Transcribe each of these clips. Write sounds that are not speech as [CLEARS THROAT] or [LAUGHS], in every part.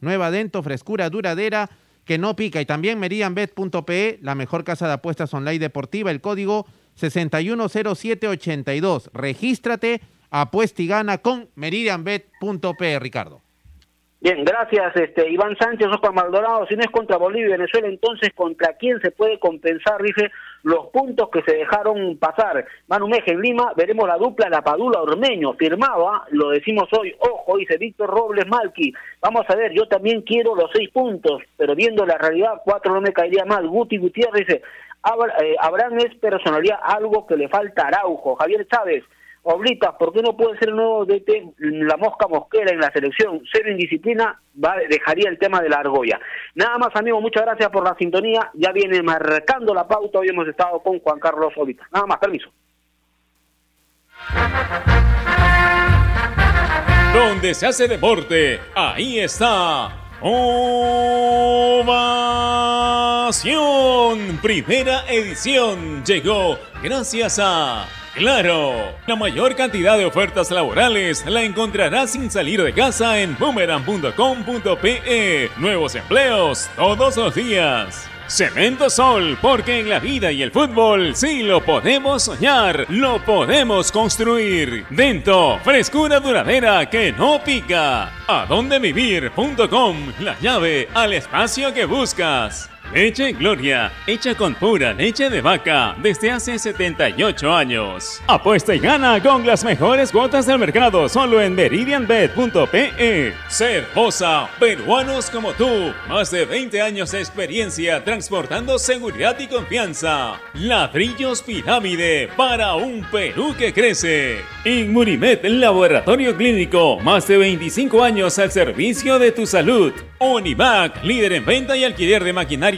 Nueva Dento, frescura duradera que no pica. Y también meridianbet.pe, la mejor casa de apuestas online deportiva, el código 610782. Regístrate, apuesta y gana con meridianbet.pe, Ricardo. Bien, gracias este Iván Sánchez, Oscar Maldonado. Si no es contra Bolivia y Venezuela, entonces ¿contra quién se puede compensar, dice, los puntos que se dejaron pasar? Manu Meje en Lima, veremos la dupla La Padula Ormeño, firmaba, lo decimos hoy, ojo, dice Víctor Robles Malqui. Vamos a ver, yo también quiero los seis puntos, pero viendo la realidad, cuatro no me caería mal. Guti Gutiérrez dice, eh, Abraham es personalidad, algo que le falta a Araujo. Javier Chávez, Oblitas, ¿por qué no puede ser el nuevo DT la mosca mosquera en la selección? Cero indisciplina, va, dejaría el tema de la argolla. Nada más, amigos, muchas gracias por la sintonía. Ya viene marcando la pauta. Hoy hemos estado con Juan Carlos Oblitas. Nada más, permiso. Donde se hace deporte, ahí está. Ovación. Primera edición llegó gracias a Claro, la mayor cantidad de ofertas laborales la encontrarás sin salir de casa en boomerang.com.pe. Nuevos empleos todos los días. Cemento Sol, porque en la vida y el fútbol sí lo podemos soñar, lo podemos construir. Dento, frescura duradera que no pica. Adondevivir.com, la llave al espacio que buscas. Leche Gloria, hecha con pura leche de vaca desde hace 78 años. Apuesta y gana con las mejores cuotas del mercado solo en meridianbet.pe. Ser Bosa, peruanos como tú, más de 20 años de experiencia transportando seguridad y confianza. Ladrillos Pirámide para un Perú que crece. Inmunimed, laboratorio clínico, más de 25 años al servicio de tu salud. Univac, líder en venta y alquiler de maquinaria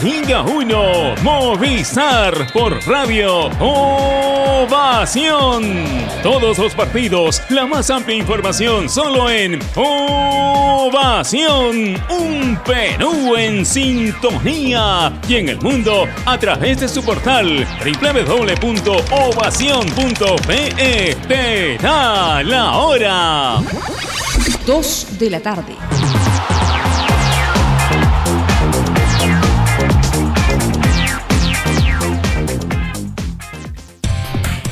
Liga 1, Movistar por Radio Ovación. Todos los partidos, la más amplia información solo en Ovación. Un Perú en sintonía y en el mundo a través de su portal www.ovación.pe. Te da la hora. 2 de la tarde.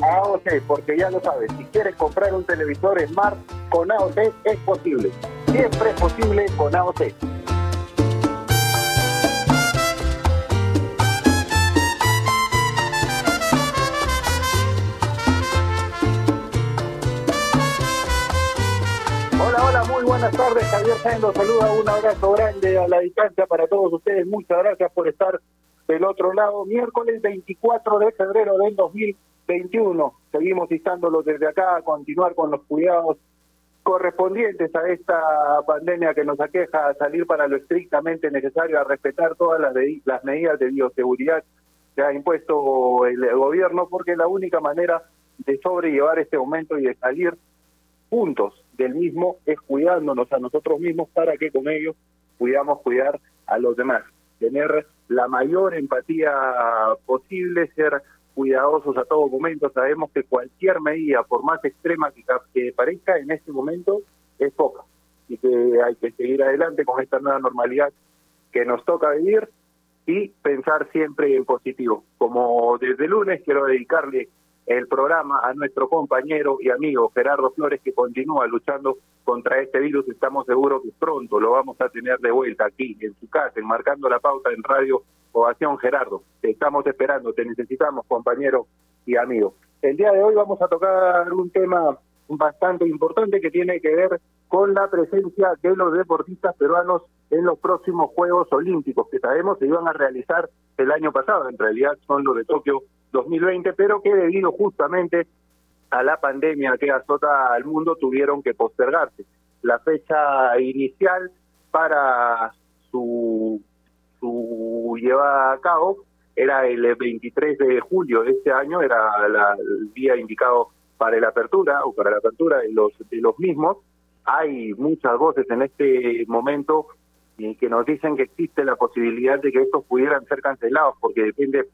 A AOC, porque ya lo sabes, si quieres comprar un televisor Smart con AOC es posible. Siempre es posible con AOC. Buenas tardes. Javier Sáenz los saluda. Un abrazo grande a la distancia para todos ustedes. Muchas gracias por estar del otro lado. Miércoles 24 de febrero del 2021. Seguimos instándolos desde acá a continuar con los cuidados correspondientes a esta pandemia que nos aqueja, a salir para lo estrictamente necesario, a respetar todas las, las medidas de bioseguridad que ha impuesto el, gobierno, porque la única manera de sobrellevar este momento y de salir juntos del mismo es cuidándonos a nosotros mismos para que con ellos cuidamos cuidar a los demás. Tener la mayor empatía posible, ser cuidadosos a todo momento. Sabemos que cualquier medida, por más extrema que, parezca en este momento, es poca y que hay que seguir adelante con esta nueva normalidad que nos toca vivir y pensar siempre en positivo. Como desde lunes quiero dedicarle el programa a nuestro compañero y amigo Gerardo Flores que continúa luchando contra este virus. Estamos seguros que pronto lo vamos a tener de vuelta aquí en su casa, enmarcando la pauta en Radio Ovación Gerardo. Te estamos esperando, te necesitamos compañero y amigo. El día de hoy vamos a tocar un tema bastante importante que tiene que ver con la presencia de los deportistas peruanos en los próximos Juegos Olímpicos, que sabemos se iban a realizar el año pasado, en realidad son los de Tokio 2020, pero que debido justamente a la pandemia que azota al mundo tuvieron que postergarse. La fecha inicial para su, su llevada a cabo era el 23 de julio de este año, era el día indicado para la apertura o para la apertura de los, de los mismos. Hay muchas voces en este momento que nos dicen que existe la posibilidad de que estos pudieran ser cancelados porque depende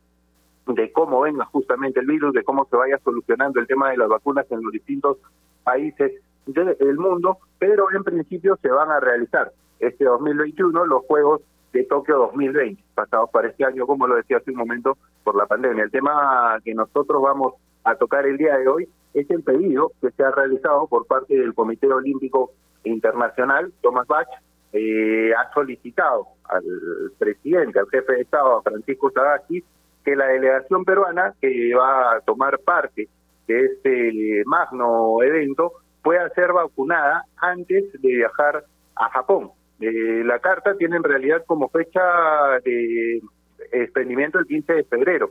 de cómo venga justamente el virus, de cómo se vaya solucionando el tema de las vacunas en los distintos países del mundo, pero en principio se van a realizar este 2021 los Juegos de Tokio 2020, pasados para este año, como lo decía hace un momento, por la pandemia. El tema que nosotros vamos a tocar el día de hoy es el pedido que se ha realizado por parte del Comité Olímpico Internacional, Thomas Bach, eh, ha solicitado al presidente, al jefe de Estado, Francisco Sagasti, que la delegación peruana que va a tomar parte de este magno evento pueda ser vacunada antes de viajar a Japón. Eh, la carta tiene en realidad como fecha de expendimiento el 15 de febrero.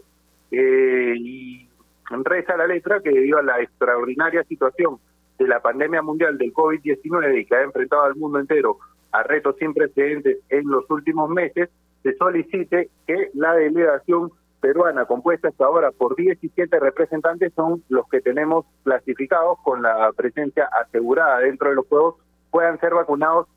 Eh, y reza la letra que debido a la extraordinaria situación de la pandemia mundial del COVID-19 y que ha enfrentado al mundo entero a retos sin precedentes en los últimos meses, se solicite que la delegación peruana, compuesta hasta ahora por 17 representantes, son los que tenemos clasificados con la presencia asegurada dentro de los Juegos, puedan ser vacunados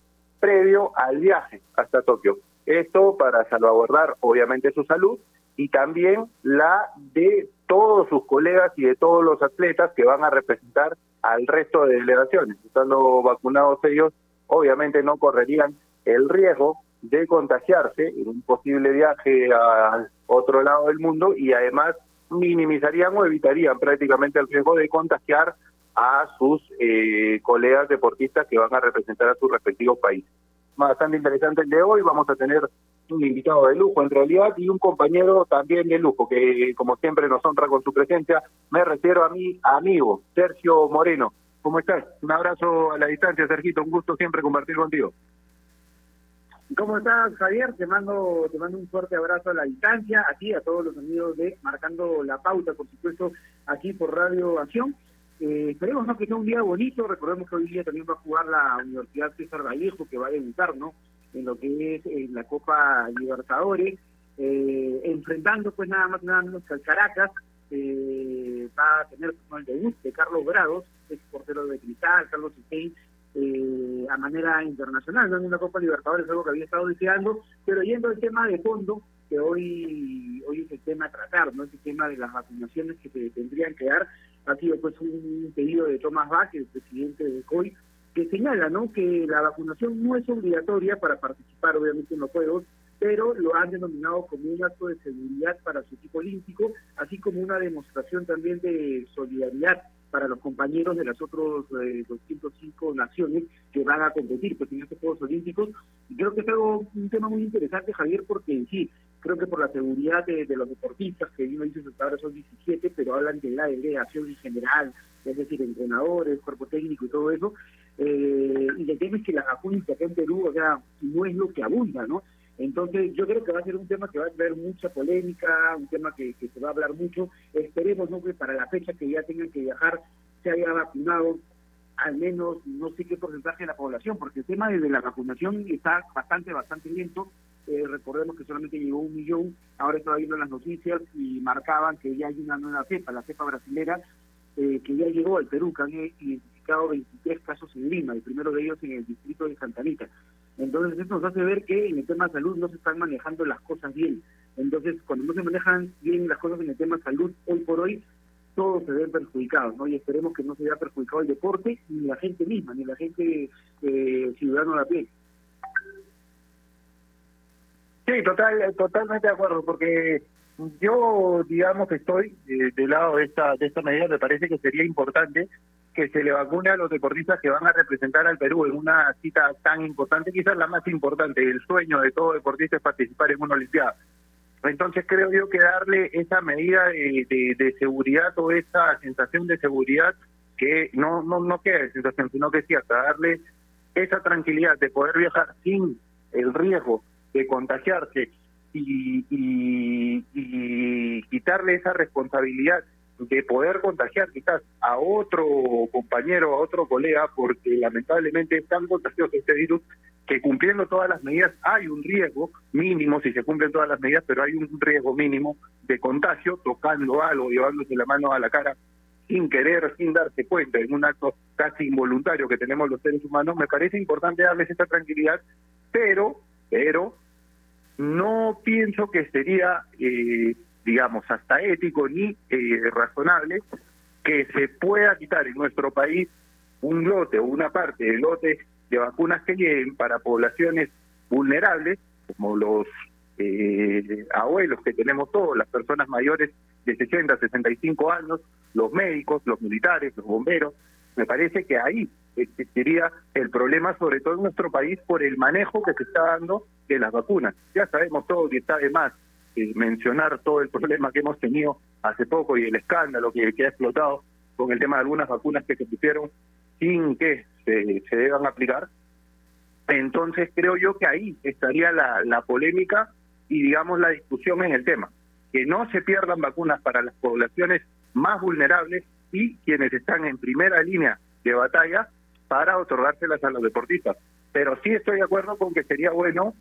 previo al viaje hasta Tokio. Esto para salvaguardar obviamente su salud y también la de todos sus colegas y de todos los atletas que van a representar al resto de delegaciones. Estando vacunados ellos, obviamente no correrían el riesgo de contagiarse en un posible viaje a otro lado del mundo y además minimizarían o evitarían prácticamente el riesgo de contagiar a sus eh, colegas deportistas que van a representar a sus respectivos países. Bastante interesante el de hoy, vamos a tener un invitado de lujo en realidad y un compañero también de lujo que como siempre nos honra con su presencia. Me refiero a mi amigo Sergio Moreno. ¿Cómo estás? Un abrazo a la distancia, Sergito. Un gusto siempre compartir contigo. ¿Cómo estás, Javier? Te mando, te mando un fuerte abrazo a la distancia, a ti, a todos los amigos de Marcando la Pauta, por supuesto, aquí por Radio Acción. Eh, esperemos ¿no? que sea un día bonito, recordemos que hoy día también va a jugar la Universidad César Vallejo, que va a debutar ¿no? en lo que es en la Copa Libertadores, eh, enfrentando pues nada más nada menos que al Caracas, eh, va a tener el debut de Carlos Grados, ex portero de Cristal, Carlos Stein, eh, a manera internacional, no en una Copa Libertadores, algo que había estado deseando, pero yendo al tema de fondo, que hoy hoy es el tema a tratar, no es el tema de las vacunaciones que se tendrían que dar, ha sido pues un pedido de Tomás Bach, el presidente de COI, que señala ¿no? que la vacunación no es obligatoria para participar obviamente en los Juegos, pero lo han denominado como un acto de seguridad para su equipo olímpico, así como una demostración también de solidaridad para los compañeros de las otras eh, 205 naciones que van a competir pues, en estos Juegos Olímpicos. Creo que es algo, un tema muy interesante, Javier, porque en sí, creo que por la seguridad de, los deportistas, que uno dice hasta ahora son 17, pero hablan de la delegación en general, es decir, entrenadores, cuerpo técnico y todo eso, eh, y el tema es que la vacunas acá en Perú, no es lo que abunda, ¿no? Entonces, yo creo que va a ser un tema que va a traer mucha polémica, un tema que, se va a hablar mucho. Esperemos ¿no? que para la fecha que ya tengan que viajar se haya vacunado al menos no sé qué porcentaje de la población, porque el tema de la vacunación está bastante, bastante lento. Eh, recordemos que solamente llegó un millón, ahora estaba viendo las noticias y marcaban que ya hay una nueva cepa, la cepa brasilera, eh, que ya llegó al Perú, que han diagnosticado 23 casos en Lima, el primero de ellos en el distrito de Santa Anita. Entonces, eso nos hace ver que en el tema de salud no se están manejando las cosas bien. Entonces, cuando no se manejan bien las cosas en el tema de salud, hoy por hoy, todos se ven perjudicados, ¿no? Y esperemos que no se vea perjudicado el deporte, ni la gente misma, ni la gente eh, ciudadano de la pie. Sí, total, totalmente de acuerdo, porque yo, digamos que estoy eh, del lado de esta, de esta medida, me parece que sería importante que se le vacune a los deportistas que van a representar al Perú en una cita tan importante, quizás la más importante, el sueño de todo deportista es participar en una Olimpiada. Entonces creo yo que darle esa medida de, de, seguridad o esa sensación de seguridad que no no no queda de sensación, sino que sí, hasta darle esa tranquilidad de poder viajar sin el riesgo de contagiarse y, y, y quitarle esa responsabilidad de poder contagiar quizás a otro compañero, a otro colega, porque lamentablemente es tan contagioso este virus que cumpliendo todas las medidas hay un riesgo mínimo, si se cumplen todas las medidas, pero hay un riesgo mínimo de contagio tocando algo, llevándose la mano a la cara sin querer, sin darse cuenta, en un acto casi involuntario que tenemos los seres humanos, me parece importante darles esta tranquilidad, pero, pero, no pienso que sería eh, digamos, hasta ético ni eh, razonable que se pueda quitar en nuestro país un lote o una parte del lote de vacunas que lleguen para poblaciones vulnerables, como los eh, abuelos que tenemos todos, las personas mayores de 60, 65 años, los médicos, los militares, los bomberos. Me parece que ahí existiría el problema, sobre todo en nuestro país, por el manejo que se está dando de las vacunas. Ya sabemos todos que está de más eh, mencionar todo el problema que hemos tenido hace poco y el escándalo que, ha explotado con el tema de algunas vacunas que se pusieron sin que se, deban aplicar. Entonces creo yo que ahí estaría la polémica y digamos la discusión en el tema. Que no se pierdan vacunas para las poblaciones más vulnerables y quienes están en primera línea de batalla para otorgárselas a los deportistas. Pero sí estoy de acuerdo con que sería bueno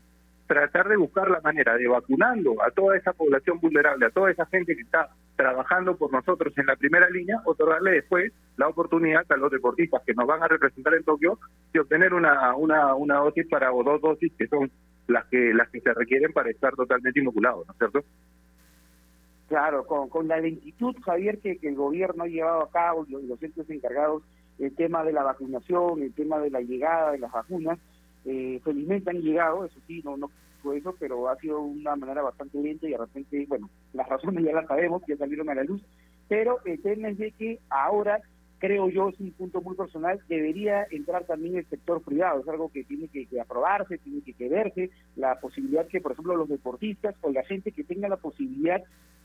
tratar de buscar la manera de vacunando a toda esa población vulnerable, a toda esa gente que está trabajando por nosotros en la primera línea, otorgarle después la oportunidad a los deportistas que nos van a representar en Tokio de obtener una, una, una dosis para o dos dosis que son las que las que se requieren para estar totalmente inoculados, ¿no es cierto? Claro, con, con la lentitud, Javier, que, el gobierno ha llevado a cabo y los, los centros encargados, el tema de la vacunación, el tema de la llegada de las vacunas, eh, felizmente han llegado, eso sí, no, no fue eso, pero ha sido una manera bastante lenta y de repente, bueno, las razones ya las sabemos, ya salieron a la luz, pero el tema es de que ahora creo yo, es un punto muy personal, debería entrar también el sector privado, es algo que tiene que, aprobarse, tiene que, verse, la posibilidad que, por ejemplo, los deportistas o la gente que tenga la posibilidad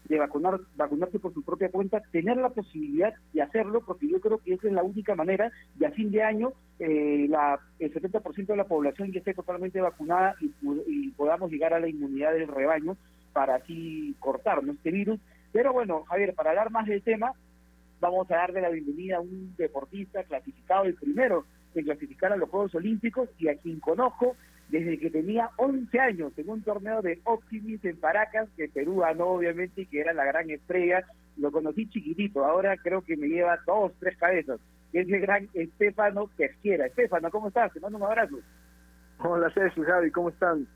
de vacunar, vacunarse por su propia cuenta, tener la posibilidad de hacerlo, porque yo creo que esa es la única manera de a fin de año eh, la, el 70% de la población ya esté totalmente vacunada y, y, podamos llegar a la inmunidad del rebaño para así cortar este virus. Pero bueno, Javier, para hablar más del tema, vamos a darle la bienvenida a un deportista clasificado, el primero en clasificar a los Juegos Olímpicos y a quien conozco desde que tenía 11 años en un torneo de Optimis en Paracas, que Perú ganó obviamente y que era la gran estrella. Lo conocí chiquitito, ahora creo que me lleva dos, tres cabezas. Es el gran Estefano Pesquera. Estefano, ¿cómo estás? Te mando un abrazo. Hola César, Javi, ¿cómo están?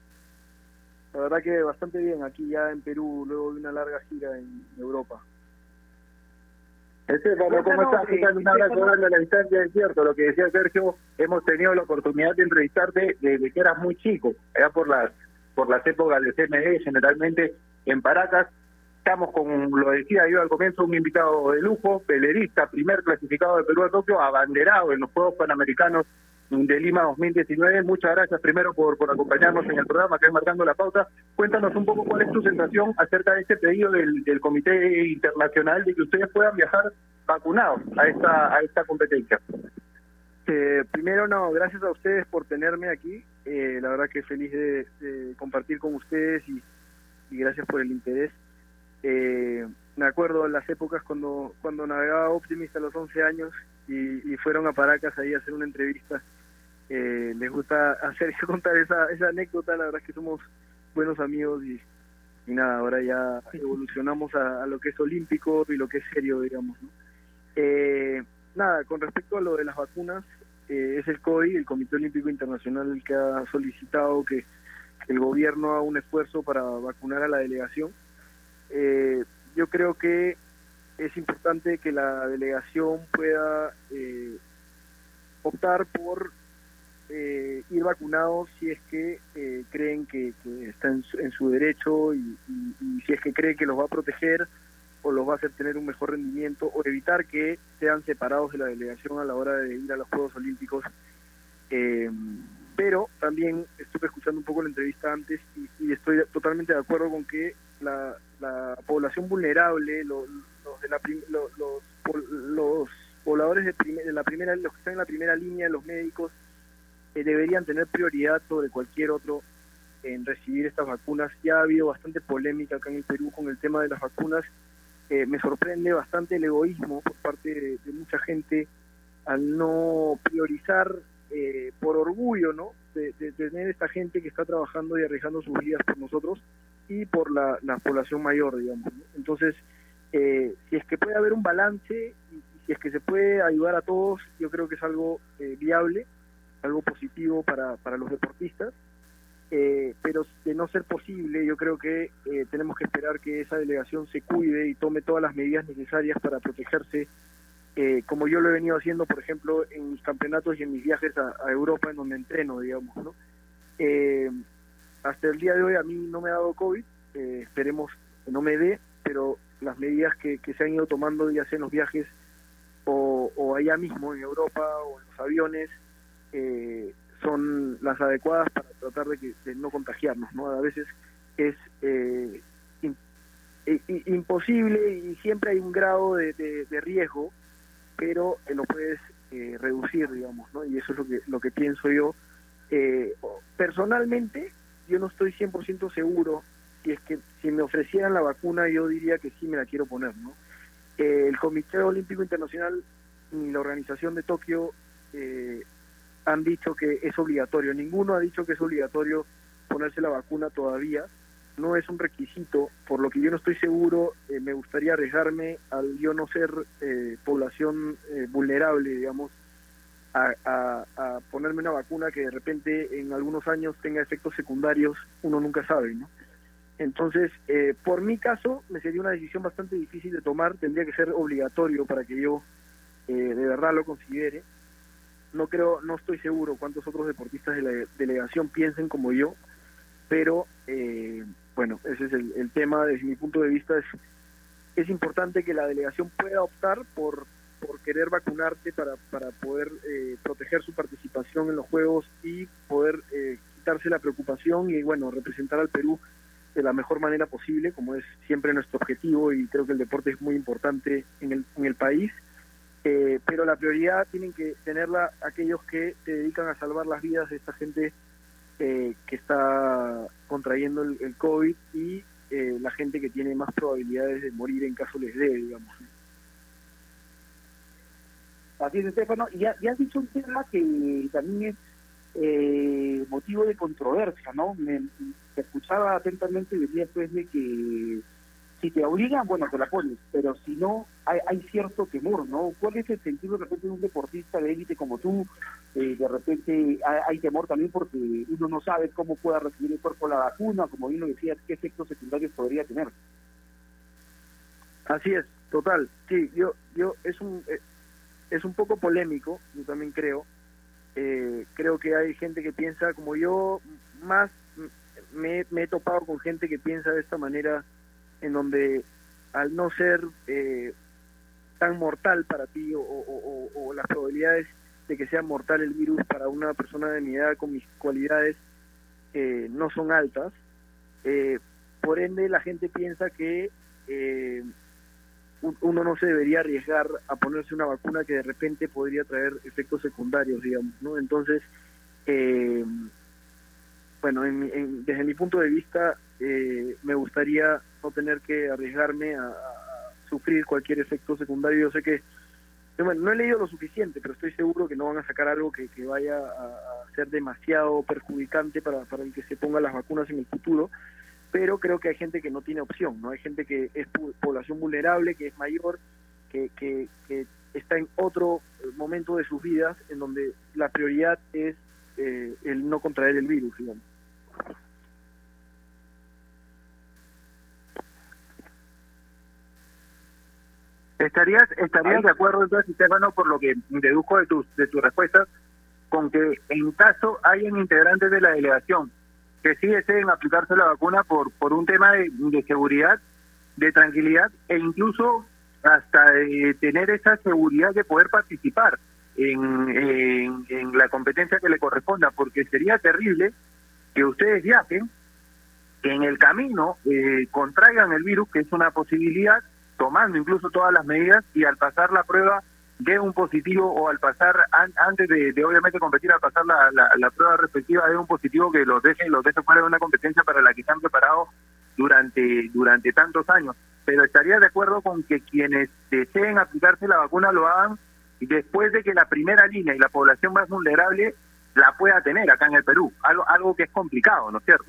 La verdad que bastante bien aquí ya en Perú, luego de una larga gira en Europa. ¿Cómo estás? Un abrazo a la distancia, es cierto, lo que decía Sergio, hemos tenido la oportunidad de entrevistarte desde que eras muy chico, allá por las, por las épocas del CME, generalmente en Paracas. Estamos con, lo decía yo al comienzo, un invitado de lujo, pelerista, primer clasificado de Perú a Tokio, abanderado en los Juegos Panamericanos de Lima 2019. Muchas gracias primero por, por acompañarnos en el programa que es Marcando la Pauta. Cuéntanos un poco cuál es tu sensación acerca de este pedido del, del Comité Internacional de que ustedes puedan viajar vacunados a esta, a esta competencia. Eh, primero, no, gracias a ustedes por tenerme aquí. Eh, la verdad que feliz de, compartir con ustedes y, gracias por el interés. Eh, me acuerdo las épocas cuando cuando navegaba Optimist a los 11 años y fueron a Paracas ahí a hacer una entrevista eh, les gusta hacer [LAUGHS] contar esa, esa anécdota, la verdad es que somos buenos amigos y, y nada, ahora ya evolucionamos a, a, lo que es olímpico y lo que es serio, digamos. ¿no? Eh, nada, con respecto a lo de las vacunas, eh, es el COI, el Comité Olímpico Internacional, el que ha solicitado que, el gobierno haga un esfuerzo para vacunar a la delegación. Eh, yo creo que es importante que la delegación pueda eh, optar por eh, ir vacunados si es que eh, creen que, está en su, derecho y, si es que cree que los va a proteger o los va a hacer tener un mejor rendimiento o evitar que sean separados de la delegación a la hora de ir a los Juegos Olímpicos. pero también estuve escuchando un poco la entrevista antes y, estoy totalmente de acuerdo con que la, población vulnerable, los, de la, los, los, pobladores de, de, la primera, los que están en la primera línea, los médicos, eh, deberían tener prioridad sobre cualquier otro en recibir estas vacunas. Ya ha habido bastante polémica acá en el Perú con el tema de las vacunas. Eh, me sorprende bastante el egoísmo por parte de, mucha gente al no priorizar eh, por orgullo, ¿no? De, tener esta gente que está trabajando y arriesgando sus vidas por nosotros y por la, población mayor, digamos. Entonces, si es que puede haber un balance y, si es que se puede ayudar a todos, yo creo que es algo viable algo positivo para, para los deportistas, eh, pero de no ser posible, yo creo que eh, tenemos que esperar que esa delegación se cuide y tome todas las medidas necesarias para protegerse, eh, como yo lo he venido haciendo, por ejemplo, en mis campeonatos y en mis viajes a, Europa, en donde entreno, digamos. ¿no? hasta el día de hoy a mí no me ha dado COVID, esperemos que no me dé, pero las medidas que, que se han ido tomando ya sea en los viajes o, o allá mismo en Europa o en los aviones, eh, son las adecuadas para tratar de, que, no contagiarnos, ¿no? A veces es eh, imposible y siempre hay un grado de, riesgo, pero eh, lo puedes eh, reducir, digamos, ¿no? Y eso es lo que, lo que pienso yo. personalmente, yo no estoy 100% seguro si es que si me ofrecieran la vacuna yo diría que sí me la quiero poner, ¿no? el Comité Olímpico Internacional y la organización de Tokio eh, han dicho que es obligatorio. Ninguno ha dicho que es obligatorio ponerse la vacuna todavía. No es un requisito, por lo que yo no estoy seguro, eh, me gustaría arriesgarme al yo no ser eh, población eh, vulnerable, digamos, a, a, ponerme una vacuna que de repente en algunos años tenga efectos secundarios, uno nunca sabe, ¿no? Entonces, por mi caso, me sería una decisión bastante difícil de tomar, tendría que ser obligatorio para que yo de verdad lo considere no creo, no estoy seguro cuántos otros deportistas de la delegación piensen como yo, pero eh, bueno, ese es el, tema desde mi punto de vista. Es, es importante que la delegación pueda optar por, por querer vacunarte para, para poder eh, proteger su participación en los Juegos y poder eh, quitarse la preocupación y bueno, representar al Perú de la mejor manera posible, como es siempre nuestro objetivo y creo que el deporte es muy importante en el, en el país. Eh, pero la prioridad tienen que tenerla aquellos que se dedican a salvar las vidas de esta gente eh, que está contrayendo el, COVID y eh, la gente que tiene más probabilidades de morir en caso les dé, digamos. Así es, Estefano. Y ya, has dicho un tema que también es motivo de controversia, ¿no? Me, escuchaba atentamente y decía pues de que si te obligan, bueno, te la pones, pero si no, hay, hay cierto temor, ¿no? ¿Cuál es el sentido de repente un deportista de élite como tú? Eh, de repente hay, temor también porque uno no sabe cómo pueda recibir el cuerpo la vacuna, como bien lo decías, qué efectos secundarios podría tener. Así es, total. Sí, yo, yo es un eh, es un poco polémico, yo también creo. Eh, creo que hay gente que piensa como yo, más me, me he topado con gente que piensa de esta manera en donde al no ser eh, tan mortal para ti o, las probabilidades de que sea mortal el virus para una persona de mi edad con mis cualidades eh, no son altas, eh, por ende la gente piensa que uno no se debería arriesgar a ponerse una vacuna que de repente podría traer efectos secundarios, digamos, ¿no? Entonces, bueno, desde mi punto de vista, me gustaría no tener que arriesgarme a, sufrir cualquier efecto secundario. Yo sé que, bueno, no he leído lo suficiente, pero estoy seguro que no van a sacar algo que, vaya a, ser demasiado perjudicante para, el que se pongan las vacunas en el futuro. Pero creo que hay gente que no tiene opción, ¿no? Hay gente que es población vulnerable, que es mayor, que, que, está en otro momento de sus vidas en donde la prioridad es eh, el no contraer el virus, digamos. ¿Estarías, estarías de acuerdo entonces, Stefano, por lo que dedujo de tus de tus respuestas, con que en caso hayan integrantes de la delegación que sí deseen aplicarse la vacuna por por un tema de, seguridad, de tranquilidad e incluso hasta de tener esa seguridad de poder participar en, en, la competencia que le corresponda, porque sería terrible que ustedes viajen, que en el camino eh, contraigan el virus, que es una posibilidad, tomando incluso todas las medidas y al pasar la prueba de un positivo o al pasar antes de, obviamente competir al pasar la, la, prueba respectiva de un positivo que los deje los deje fuera de una competencia para la que se han preparado durante durante tantos años. Pero estaría de acuerdo con que quienes deseen aplicarse la vacuna lo hagan después de que la primera línea y la población más vulnerable la pueda tener acá en el Perú algo algo que es complicado no es cierto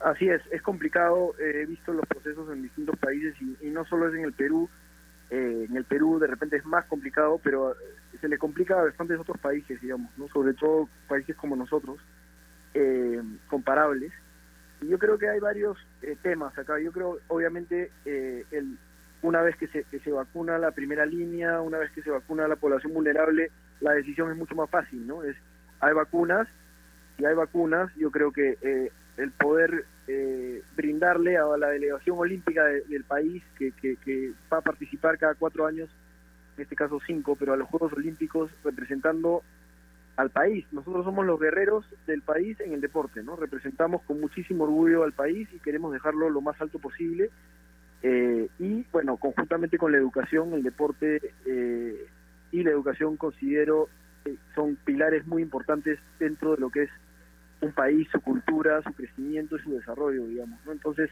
Así es, es complicado, he visto los procesos en distintos países y, no solo es en el Perú, eh, en el Perú de repente es más complicado, pero eh, se le complica a bastantes otros países, digamos, no sobre todo países como nosotros, eh, comparables. Y yo creo que hay varios temas acá. Yo creo, obviamente, el, una vez que se, que se vacuna la primera línea, una vez que se vacuna la población vulnerable, la decisión es mucho más fácil, ¿no? Es, hay vacunas, y hay vacunas, yo creo que el poder eh, brindarle a la delegación olímpica del país que, que, va a participar cada cuatro años, en este caso cinco, pero a los Juegos Olímpicos representando al país. Nosotros somos los guerreros del país en el deporte, ¿no? Representamos con muchísimo orgullo al país y queremos dejarlo lo más alto posible. Eh, y bueno, conjuntamente con la educación, el deporte eh, y la educación considero son pilares muy importantes dentro de lo que es un país, su cultura, su crecimiento y su desarrollo, digamos. ¿no? Entonces,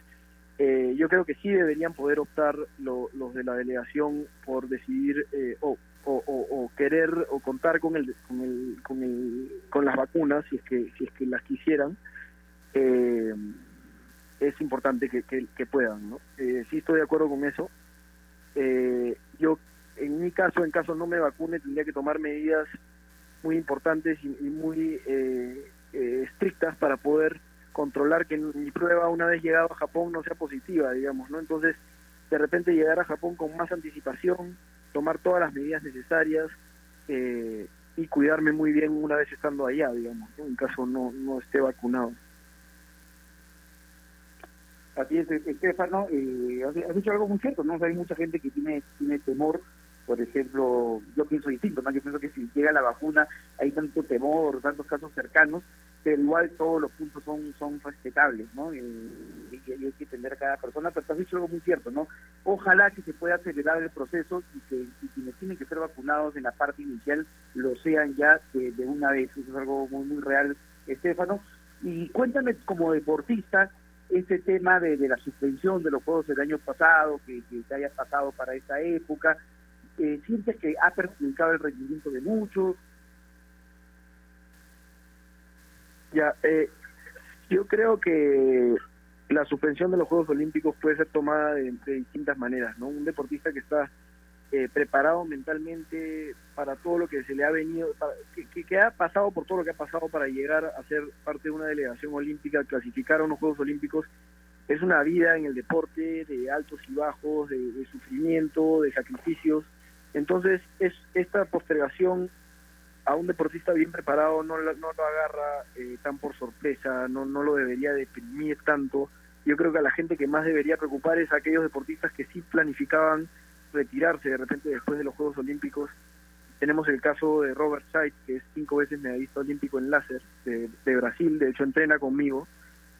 eh, yo creo que sí deberían poder optar los de la delegación por decidir eh, o, o, querer o contar con el, con el, con el con las vacunas si es que si es que las quisieran eh, es importante que, que, puedan no sí estoy de acuerdo con eso yo en mi caso en caso no me vacune tendría que tomar medidas muy importantes y, y muy eh, para poder controlar que mi prueba una vez llegado a Japón no sea positiva, digamos, ¿no? Entonces, de repente llegar a Japón con más anticipación, tomar todas las medidas necesarias eh, y cuidarme muy bien una vez estando allá, digamos, en caso no, no esté vacunado. Así es, Estefano, eh, has dicho algo muy cierto, ¿no? hay mucha gente que tiene, tiene temor por ejemplo, yo pienso distinto, ¿no? Yo pienso que si llega la vacuna hay tanto temor, tantos casos cercanos, pero igual todos los puntos son son respetables, ¿no? Y, hay que entender a cada persona, pero has dicho algo muy cierto, ¿no? Ojalá que se pueda acelerar el proceso y que quienes tienen que ser vacunados en la parte inicial lo sean ya de, una vez. Eso es algo muy, muy real, Estefano. Y cuéntame como deportista, este tema de, la suspensión de los Juegos del año pasado, que, que te haya pasado para esta época, eh, sientes que ha perjudicado el rendimiento de muchos. Ya, eh, yo creo que la suspensión de los Juegos Olímpicos puede ser tomada de, distintas maneras, ¿no? Un deportista que está eh, preparado mentalmente para todo lo que se le ha venido, que, que, ha pasado por todo lo que ha pasado para llegar a ser parte de una delegación olímpica, clasificar a unos Juegos Olímpicos, es una vida en el deporte de altos y bajos, de sufrimiento, de sacrificios, entonces, es esta postergación a un deportista bien preparado no, no lo agarra eh, tan por sorpresa, no, no lo debería deprimir tanto. Yo creo que a la gente que más debería preocupar es a aquellos deportistas que sí planificaban retirarse de repente después de los Juegos Olímpicos. Tenemos el caso de Robert Scheidt, que es cinco veces medallista olímpico en láser de, Brasil, de hecho entrena conmigo,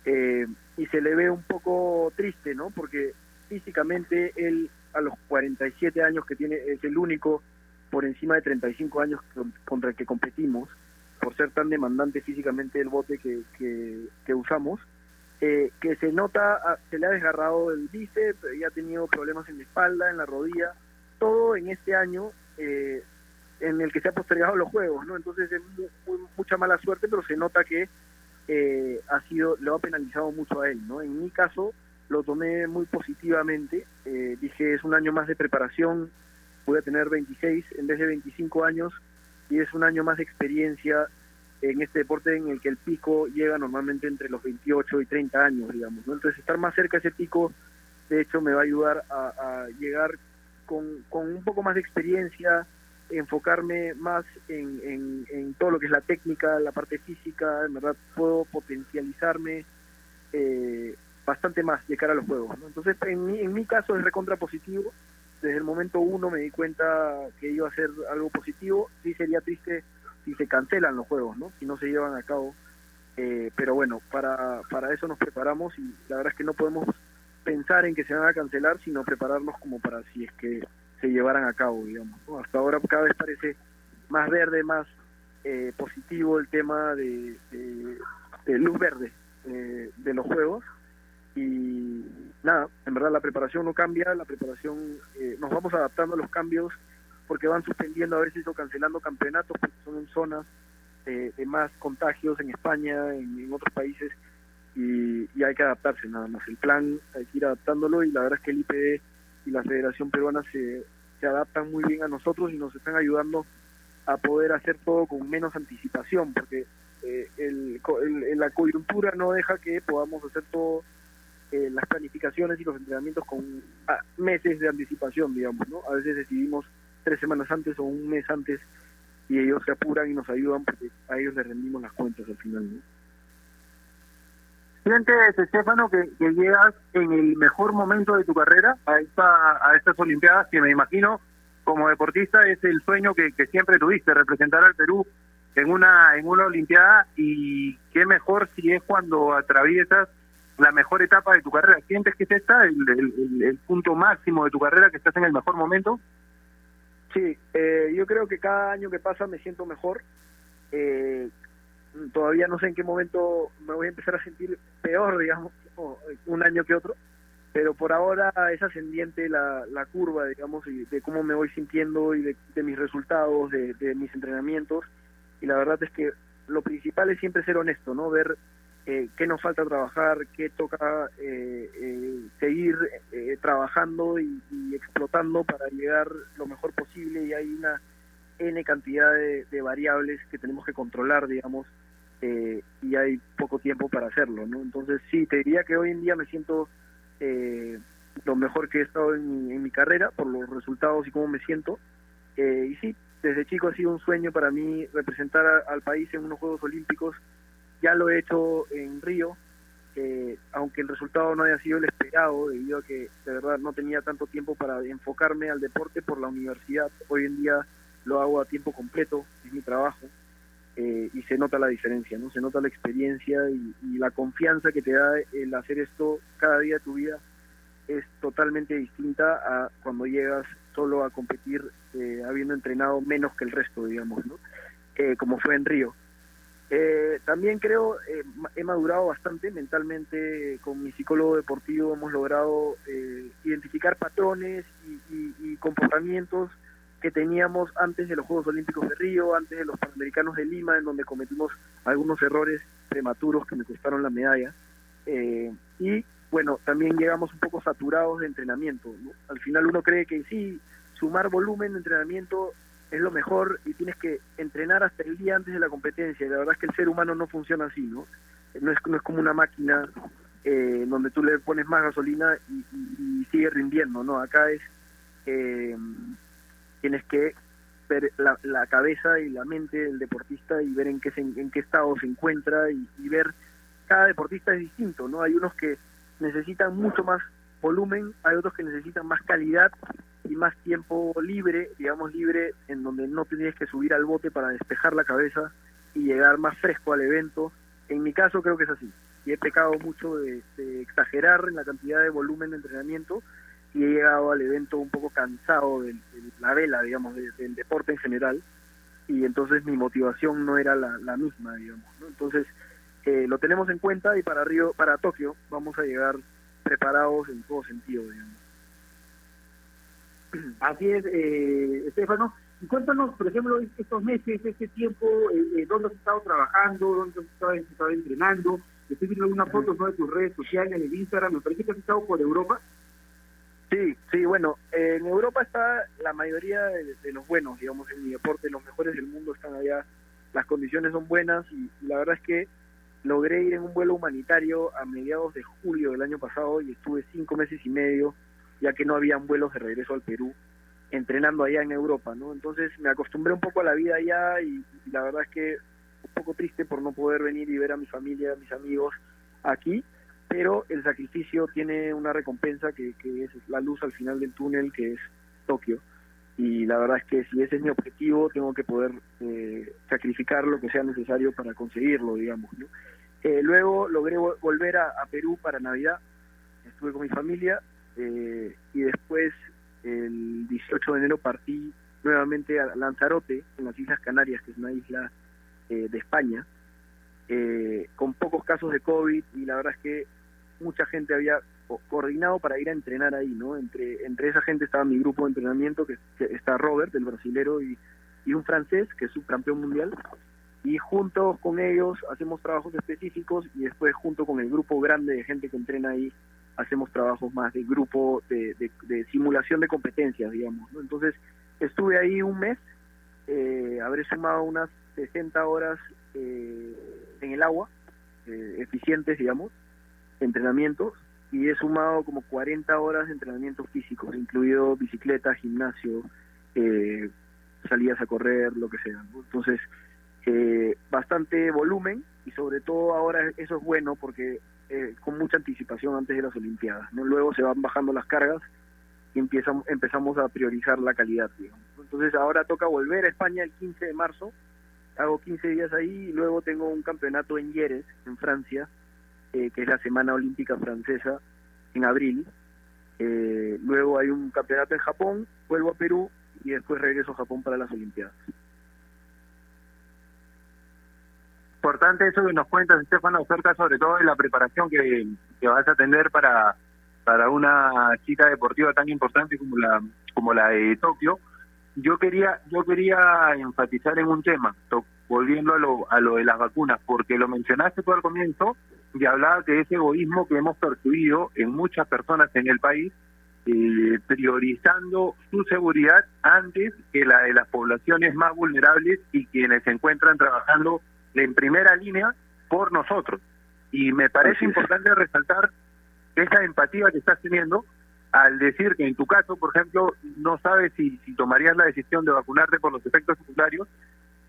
eh, y se le ve un poco triste, ¿no? Porque físicamente él a los 47 años que tiene, es el único por encima de 35 años contra el que competimos, por ser tan demandante físicamente el bote que, que, usamos, eh, que se nota, ah, se le ha desgarrado el bíceps, y ha tenido problemas en la espalda, en la rodilla, todo en este año eh, en el que se ha postergado los juegos, ¿no? Entonces es mucha mala suerte, pero se nota que eh, ha sido, lo ha penalizado mucho a él, ¿no? En mi caso, lo tomé muy positivamente. Eh, dije, es un año más de preparación, voy a tener 26 en vez de 25 años y es un año más de experiencia en este deporte en el que el pico llega normalmente entre los 28 y 30 años, digamos. ¿no? Entonces, estar más cerca de ese pico, de hecho, me va a ayudar a, llegar con, con, un poco más de experiencia, enfocarme más en, en, todo lo que es la técnica, la parte física, en verdad puedo potencializarme eh, bastante más de cara a los juegos. ¿no? Entonces, en mi, en mi caso es recontra positivo. Desde el momento uno me di cuenta que iba a ser algo positivo. Sí sería triste si se cancelan los juegos, ¿no? Si no se llevan a cabo. Eh, pero bueno, para, para eso nos preparamos y la verdad es que no podemos pensar en que se van a cancelar, sino prepararnos como para si es que se llevaran a cabo, digamos. Hasta ahora cada vez parece más verde, más eh, positivo el tema de, de, luz verde eh, de los juegos y nada, en verdad la preparación no cambia, la preparación nos vamos adaptando a los cambios porque van suspendiendo a veces o cancelando campeonatos porque son en zonas de más contagios en España, en, otros países, y, hay que adaptarse nada más. El plan hay que ir adaptándolo y la verdad es que el IPD y la Federación Peruana se, se adaptan muy bien a nosotros y nos están ayudando a poder hacer todo con menos anticipación, porque eh, el, la coyuntura no deja que podamos hacer todo eh, las planificaciones y los entrenamientos con ah, meses de anticipación, digamos, ¿no? A veces decidimos tres semanas antes o un mes antes y ellos se apuran y nos ayudan porque a ellos les rendimos las cuentas al final. ¿no? ¿Sientes, Estefano, que, llegas en el mejor momento de tu carrera a, esta, a estas Olimpiadas que me imagino como deportista es el sueño que, que siempre tuviste, representar al Perú en una en una Olimpiada y qué mejor si es cuando atraviesas la mejor etapa de tu carrera. ¿Sientes que es esta el, el, el punto máximo de tu carrera, que estás en el mejor momento? Sí, eh, yo creo que cada año que pasa me siento mejor. Eh, todavía no sé en qué momento me voy a empezar a sentir peor, digamos, un año que otro, pero por ahora es ascendiente la, la curva, digamos, y de cómo me voy sintiendo y de, mis resultados, de, de, mis entrenamientos. Y la verdad es que lo principal es siempre ser honesto, ¿no? Ver eh, qué nos falta trabajar, qué toca eh, eh, seguir eh, trabajando y, explotando para llegar lo mejor posible y hay una n cantidad de, variables que tenemos que controlar, digamos, y hay poco tiempo para hacerlo, ¿no? Entonces sí, te diría que hoy en día me siento lo mejor que he estado en en mi carrera por los resultados y cómo me siento. y sí, desde chico ha sido un sueño para mí representar al país en unos Juegos Olímpicos ya lo he hecho en Río, aunque el resultado no haya sido el esperado, debido a que de verdad no tenía tanto tiempo para enfocarme al deporte por la universidad. Hoy en día lo hago a tiempo completo, es mi trabajo, eh, y se nota la diferencia, ¿no? Se nota la experiencia y, la confianza que te da el hacer esto cada día de tu vida es totalmente distinta a cuando llegas solo a competir eh, habiendo entrenado menos que el resto, digamos, ¿no? Eh, como fue en Río. Eh, también creo, eh, he madurado bastante mentalmente con mi psicólogo deportivo, hemos logrado eh, identificar patrones y, comportamientos que teníamos antes de los Juegos Olímpicos de Río, antes de los Panamericanos de Lima, en donde cometimos algunos errores prematuros que me costaron la medalla. y bueno, también llegamos un poco saturados de entrenamiento. Al final uno cree que sí, sumar volumen de entrenamiento es lo mejor y tienes que entrenar hasta el día antes de la competencia. la verdad es que el ser humano no funciona así, ¿no? No es, no es como una máquina eh, donde tú le pones más gasolina y, sigue rindiendo, ¿no? Acá es, eh, tienes que ver la, cabeza y la mente del deportista y ver en qué, en qué estado se encuentra y, y ver, cada deportista es distinto, ¿no? Hay unos que necesitan mucho más volumen, hay otros que necesitan más calidad y más tiempo libre, digamos libre, en donde no tienes que subir al bote para despejar la cabeza y llegar más fresco al evento. En mi caso creo que es así. Y he pecado mucho de, exagerar en la cantidad de volumen de entrenamiento y he llegado al evento un poco cansado de, la vela, digamos, del deporte en general. Y entonces mi motivación no era la, misma, digamos. Entonces eh, lo tenemos en cuenta y para Río, para Tokio vamos a llegar preparados en todo sentido, digamos. [CLEARS THROAT] Así es, eh, Estefano. Y cuéntanos, por ejemplo, estos meses, este tiempo, eh, eh, dónde has estado trabajando, dónde has estado, entrenando. Estoy viendo algunas fotos de tus redes sociales, de Instagram. Me parece que has estado por Europa. Sí, sí, bueno, en Europa está la mayoría de, los buenos, digamos, en mi deporte, los mejores del mundo están allá, las condiciones son buenas y, la verdad es que logré ir en un vuelo humanitario a mediados de julio del año pasado y estuve cinco meses y medio, ya que no habían vuelos de regreso al Perú, entrenando allá en Europa, ¿no? Entonces me acostumbré un poco a la vida allá y, la verdad es que un poco triste por no poder venir y ver a mi familia, a mis amigos aquí, pero el sacrificio tiene una recompensa que, es la luz al final del túnel, que es Tokio. Y la verdad es que si ese es mi objetivo, tengo que poder eh, sacrificar lo que sea necesario para conseguirlo, digamos. Eh, luego logré volver a, Perú para Navidad, estuve con mi familia eh, y después el 18 de enero partí nuevamente a Lanzarote, en las Islas Canarias, que es una isla de España, con pocos casos de COVID y la verdad es que mucha gente había coordinado para ir a entrenar ahí, ¿no? Entre, entre esa gente estaba mi grupo de entrenamiento, que, está Robert, el brasilero, y, y un francés, que es subcampeón mundial, y juntos con ellos hacemos trabajos específicos y después junto con el grupo grande de gente que entrena ahí, hacemos trabajos más de grupo, de, de, simulación de competencias, digamos, ¿no? Entonces, estuve ahí un mes, eh, habré sumado unas 60 horas eh, en el agua, eh, eficientes, digamos, entrenamientos y he sumado como 40 horas de entrenamientos físicos, incluido bicicleta, gimnasio, eh, salidas a correr, lo que sea. Entonces, eh, bastante volumen y sobre todo ahora eso es bueno porque eh, con mucha anticipación antes de las Olimpiadas. ¿no? Luego se van bajando las cargas y empezamos, empezamos a priorizar la calidad. Entonces ahora toca volver a España el 15 de marzo, hago 15 días ahí y luego tengo un campeonato en Yeres, en Francia, eh, que es la Semana Olímpica Francesa, en abril. Eh, luego hay un campeonato en Japón, vuelvo a Perú y después regreso a Japón para las Olimpiadas. Importante eso que nos cuentas, Estefano, acerca sobre todo de la preparación que, que vas a tener para, para una chica deportiva tan importante como la, como la de Tokio. Yo quería, yo quería enfatizar en un tema, volviendo a lo, a lo de las vacunas, porque lo mencionaste tú al comienzo, y hablaba de ese egoísmo que hemos percibido en muchas personas en el país, eh, priorizando su seguridad antes que la de las poblaciones más vulnerables y quienes se encuentran trabajando en primera línea por nosotros. Y me parece importante resaltar esa empatía que estás teniendo al decir que en tu caso, por ejemplo, no sabes si, si tomarías la decisión de vacunarte por los efectos secundarios,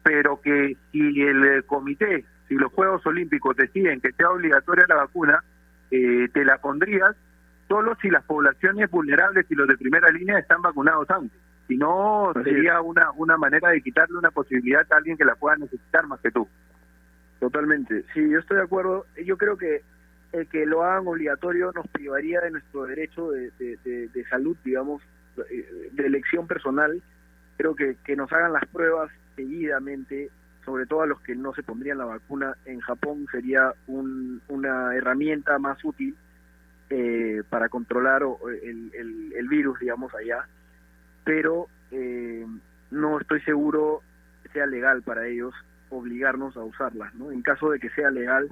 pero que si el comité si los Juegos Olímpicos deciden que sea obligatoria la vacuna, eh, te la pondrías solo si las poblaciones vulnerables y los de primera línea están vacunados antes. Si no, sería una, una manera de quitarle una posibilidad a alguien que la pueda necesitar más que tú. Totalmente. Sí, yo estoy de acuerdo. Yo creo que el que lo hagan obligatorio nos privaría de nuestro derecho de, de salud, digamos, eh, de elección personal. Creo que, que nos hagan las pruebas seguidamente sobre todo a los que no se pondrían la vacuna en Japón, sería una herramienta más útil eh, para controlar el, virus, digamos, allá. Pero eh, no estoy seguro sea legal para ellos obligarnos a usarlas, ¿no? En caso de que sea legal,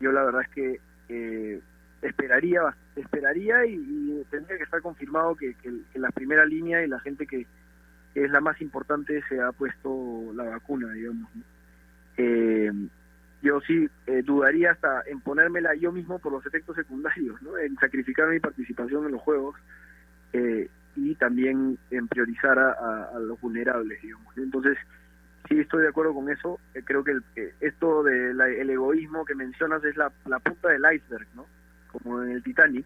yo la verdad es que eh, esperaría esperaría y, tendría que estar confirmado que, que, la primera línea y la gente que, es la más importante, se ha puesto la vacuna, digamos. Eh, yo sí eh, dudaría hasta en ponérmela yo mismo por los efectos secundarios, ¿no? en sacrificar mi participación en los juegos eh, y también en priorizar a, los vulnerables, digamos. Entonces, sí estoy de acuerdo con eso. creo que, esto del el egoísmo que mencionas es la, la punta del iceberg, ¿no? Como en el Titanic.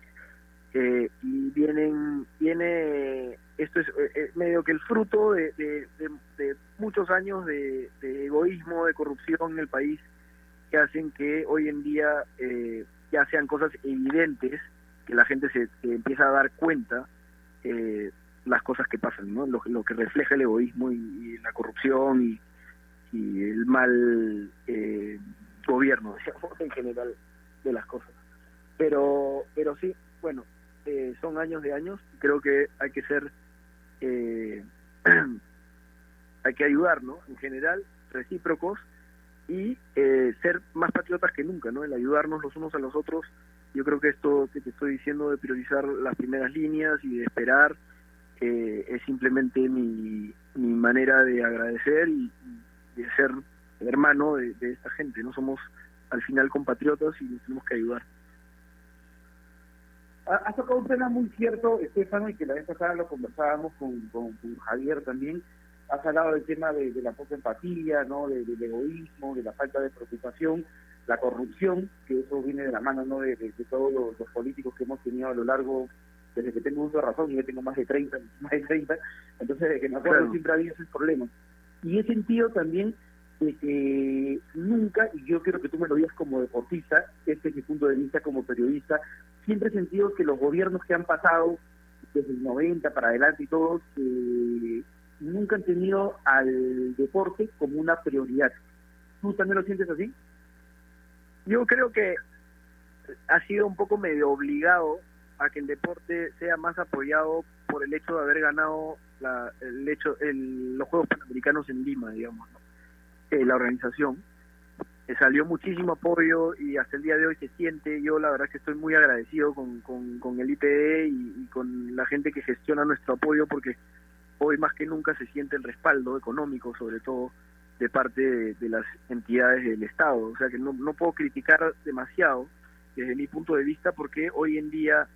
y vienen, viene esto es eh, eh, medio que el fruto de, muchos años de, egoísmo, de corrupción en el país, que hacen que hoy en día eh, ya sean cosas evidentes, que la gente se, empieza a dar cuenta las cosas que pasan, ¿no? Lo, que refleja el egoísmo y, la corrupción y, el mal gobierno, [LAUGHS] en general, de las cosas. Pero, pero sí, bueno, son años de años, creo que hay que ser eh, [CLEARS THROAT] hay que ayudarnos en general, recíprocos, y eh, ser más patriotas que nunca, ¿no? El ayudarnos los unos a los otros. Yo creo que esto que te estoy diciendo de priorizar las primeras líneas y de esperar eh, es simplemente mi, mi manera de agradecer y, de ser hermano de, de esta gente, ¿no? Somos al final compatriotas y nos tenemos que ayudar. Ha tocado un tema muy cierto, Estefano, y que la vez pasada lo conversábamos con, con, Javier también. Has hablado del tema de, la poca empatía, ¿no? del egoísmo, de la falta de preocupación, la corrupción, que eso viene de la mano ¿no? de, todos los, políticos que hemos tenido a lo largo, desde que tengo uso de razón, y yo tengo más de 30, [LAUGHS] más de 30, entonces de que me acuerdo siempre ha habido esos problemas. Y he sentido también que nunca, y yo quiero que tú me lo digas como deportista, este es mi punto de vista como periodista, siempre he sentido que los gobiernos que han pasado desde el 90 para adelante y todos, eh, nunca han tenido al deporte como una prioridad. ¿Tú también lo sientes así? Yo creo que ha sido un poco medio obligado a que el deporte sea más apoyado por el hecho de haber ganado la, el hecho el, los Juegos Panamericanos en Lima, digamos, eh, la organización salió muchísimo apoyo y hasta el día de hoy se siente. Yo la verdad que estoy muy agradecido con, con, el IPE y, con la gente que gestiona nuestro apoyo porque hoy más que nunca se siente el respaldo económico, sobre todo de parte de, las entidades del Estado. O sea que no, no puedo criticar demasiado desde mi punto de vista porque hoy en día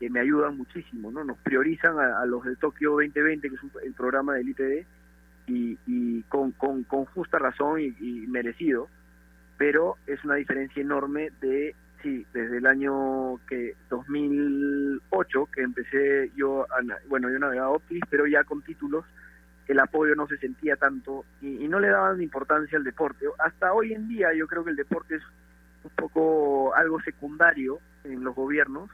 eh, me ayudan muchísimo, ¿no? Nos priorizan a, los de Tokio 2020, que es el programa del IPD, y, y con, con, con, justa razón y merecido pero es una diferencia enorme de, sí, desde el año que 2008, que empecé yo, a, bueno, yo navegaba Optis, pero ya con títulos, el apoyo no se sentía tanto y, no le daban importancia al deporte. Hasta hoy en día yo creo que el deporte es un poco algo secundario en los gobiernos,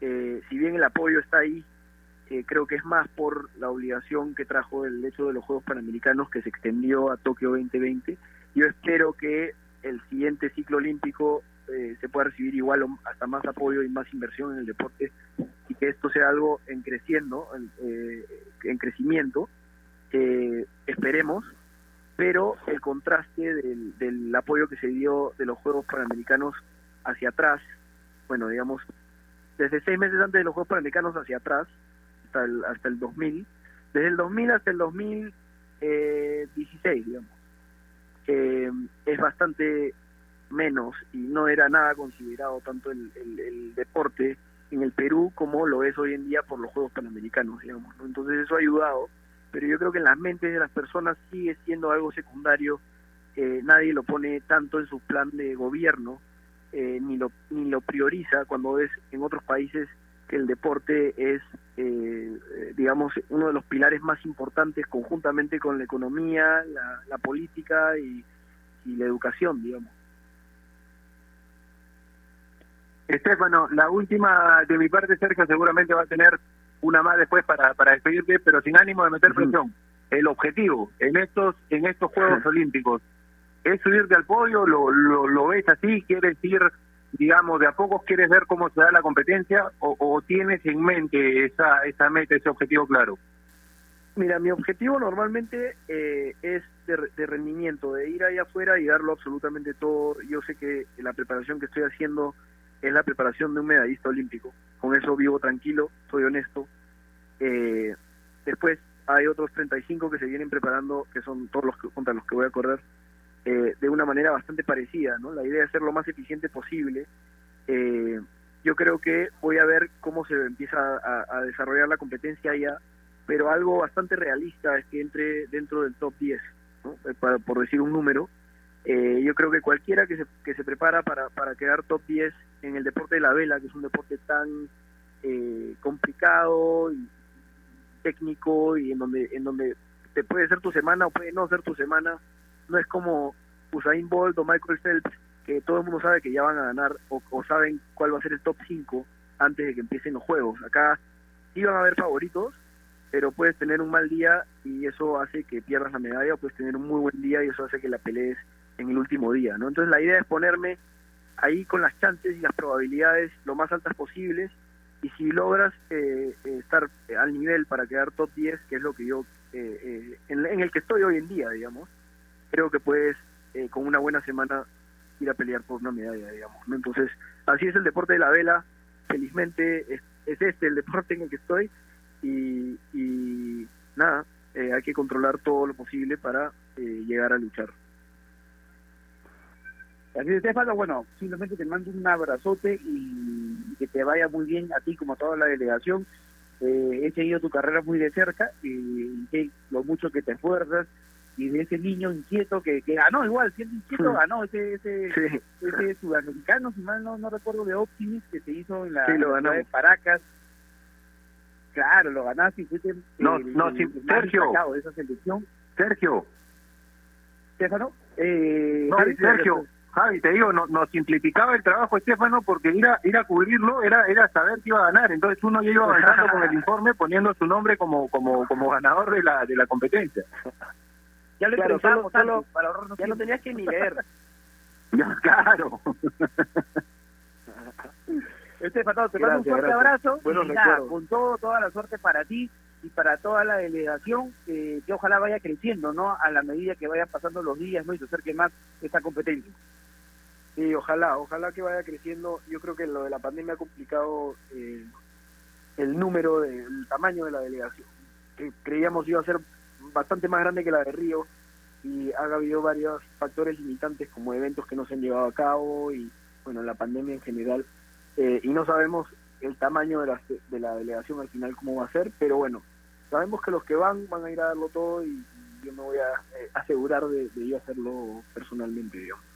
eh, si bien el apoyo está ahí, eh, creo que es más por la obligación que trajo el hecho de los Juegos Panamericanos que se extendió a Tokio 2020. Yo espero que el siguiente ciclo olímpico eh, se pueda recibir igual o hasta más apoyo y más inversión en el deporte y que esto sea algo en creciendo, en, eh, en crecimiento, esperemos, pero el contraste del, del apoyo que se dio de los Juegos Panamericanos hacia atrás, bueno, digamos, desde seis meses antes de los Juegos Panamericanos hacia atrás, hasta el, hasta el 2000, desde el 2000 hasta el 2016, digamos eh, es bastante menos y no era nada considerado tanto el, deporte en el Perú como lo es hoy en día por los Juegos Panamericanos, digamos. Entonces eso ha ayudado, pero yo creo que en las mentes de las personas sigue siendo algo secundario, eh, nadie lo pone tanto en su plan de gobierno, eh, ni, lo, ni lo prioriza cuando ves en otros países que el deporte es, eh, digamos, uno de los pilares más importantes conjuntamente con la economía, la, política y, la educación, digamos. Estefano, la última de mi parte, Sergio, seguramente va a tener una más después para, para despedirte, pero sin ánimo de meter presión. El objetivo en estos en estos Juegos Olímpicos es subirte al podio, lo, lo, lo ves así, quieres ir digamos, de a poco quieres ver cómo se da la competencia o, tienes en mente esa, esa meta, ese objetivo claro? Mira, mi objetivo normalmente eh, es de, rendimiento, de ir ahí afuera y darlo absolutamente todo. Yo sé que la preparación que estoy haciendo es la preparación de un medallista olímpico. Con eso vivo tranquilo, soy honesto. Eh, después hay otros 35 que se vienen preparando, que son todos los que, contra los que voy a correr eh, de una manera bastante parecida, ¿no? La idea es ser lo más eficiente posible. Eh, yo creo que voy a ver cómo se empieza a, desarrollar la competencia ya, pero algo bastante realista es que entre dentro del top 10, eh, por decir un número. yo creo que cualquiera que se, que se prepara para, para quedar top 10 en el deporte de la vela, que es un deporte tan complicado y técnico y en donde, en donde te puede ser tu semana o puede no ser tu semana, no es como Usain Bolt o Michael Phelps, que todo el mundo sabe que ya van a ganar o, saben cuál va a ser el top 5 antes de que empiecen los juegos. Acá sí van a haber favoritos, pero puedes tener un mal día y eso hace que pierdas la medalla, o puedes tener un muy buen día y eso hace que la pelees en el último día, ¿no? Entonces la idea es ponerme ahí con las chances y las probabilidades lo más altas posibles y si logras eh, eh, estar al nivel para quedar top 10, que es lo que yo, eh, en, en el que estoy hoy en día, digamos, creo que puedes eh, con una buena semana ir a pelear por una medalla, digamos. Entonces, así es el deporte de la vela. Felizmente es, es este el deporte en el que estoy y, y nada, eh, hay que controlar todo lo posible para eh, llegar a luchar. Así es, Estefano, bueno, simplemente te mando un abrazote y que te vaya muy bien a ti como a toda la delegación. Eh, he seguido tu carrera muy de cerca y sé lo mucho que te esfuerzas y de ese niño inquieto que, que ganó igual, siendo inquieto ganó ese ese, Sí. ese sudamericano, si mal no, no recuerdo, de Optimis que se hizo en la Sí, lo de Paracas. Claro, lo ganaste y fuiste No, el- no, sí, Sergio. de esa selección. Sergio, Estefano, eh, no, Javi, Sergio, Javi, te digo, no- nos simplificaba el trabajo Estefano porque ir a, ir a cubrirlo era era saber que iba a ganar. Entonces uno ya iba avanzando con el [LAUGHS] informe poniendo su nombre como como como ganador de la de la competencia. Ya lo Claro, solo- solo- para Ya no tiempo. tenías que ni leer. [LAUGHS] Ya, claro. [LAUGHS] Estefano, te mando un fuerte gracias. abrazo Buenos y nada, con todo, toda la suerte para ti y para toda la delegación, eh, que ojalá vaya creciendo, ¿no? A la medida que vayan pasando los días, ¿no? Y se acerque más esta competencia. Sí, ojalá, ojalá que vaya creciendo. Yo creo que lo de la pandemia ha complicado eh, el número, de- el tamaño de la delegación, que creíamos iba a ser bastante más grande que la de Río y ha habido varios factores limitantes como eventos que no se han llevado a cabo y bueno, la pandemia en general eh, y no sabemos el tamaño de la, de la delegación al final cómo va a ser, pero bueno, sabemos que los que van van a ir a darlo todo y, yo me voy a eh, asegurar de, de yo hacerlo personalmente, digamos.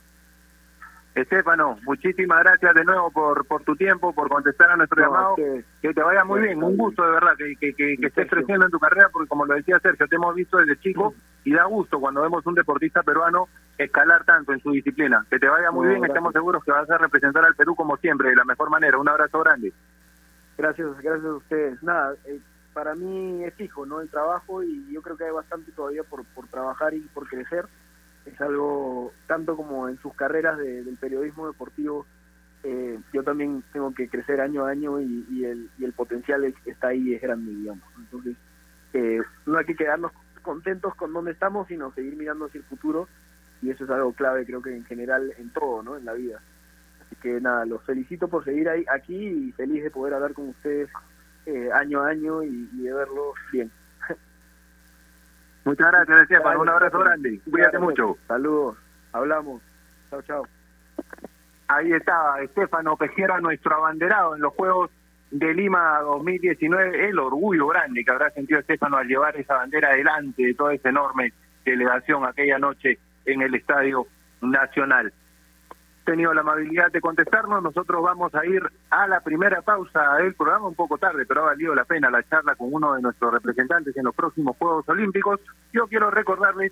Estefano, muchísimas gracias de nuevo por, por tu tiempo, por contestar a nuestro No, llamado. que- Que te vaya muy bien, un gusto de verdad que, que, que, que estés creciendo en tu carrera, porque como lo decía Sergio, te hemos visto desde chico y da gusto cuando vemos un deportista peruano escalar tanto en su disciplina. Que te vaya muy bien, gracias. estamos seguros que vas a representar al Perú como siempre, de la mejor manera. Un abrazo grande. Gracias, gracias a ustedes. Nada, eh, para mí es fijo, ¿no? El trabajo y yo creo que hay bastante todavía por, por trabajar y por crecer. Es algo, tanto como en sus carreras de- del periodismo deportivo, eh, yo también tengo que crecer año a año y, el, y el potencial es- está ahí, es grande, digamos. Entonces, eh, no hay que quedarnos contentos con donde estamos, sino seguir mirando hacia el futuro y eso es algo clave, creo que en general en todo, ¿no? En la vida. Así que nada, los felicito por seguir ahí aquí y feliz de poder hablar con ustedes eh, año a año y, y de verlos bien. Muchas gracias, Estefan. Un abrazo grande. Cuídate mucho. Saludos. Hablamos. Chao, chao. Ahí estaba Estefano Pejera, nuestro abanderado en los Juegos de Lima 2019. El orgullo grande que habrá sentido Estefano al llevar esa bandera delante de toda esa enorme delegación aquella noche en el Estadio Nacional. Tenido la amabilidad de contestarnos, nosotros vamos a ir a la primera pausa del programa, un poco tarde, pero ha valido la pena la charla con uno de nuestros representantes en los próximos Juegos Olímpicos. Yo quiero recordarles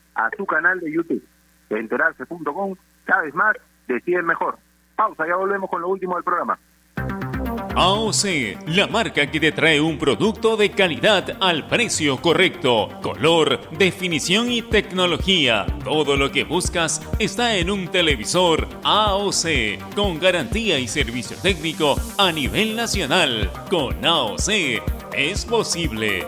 a su canal de YouTube. Enterarse.com, sabes más, decides mejor. Pausa, ya volvemos con lo último del programa. AOC, la marca que te trae un producto de calidad al precio correcto, color, definición y tecnología. Todo lo que buscas está en un televisor AOC, con garantía y servicio técnico a nivel nacional. Con AOC es posible.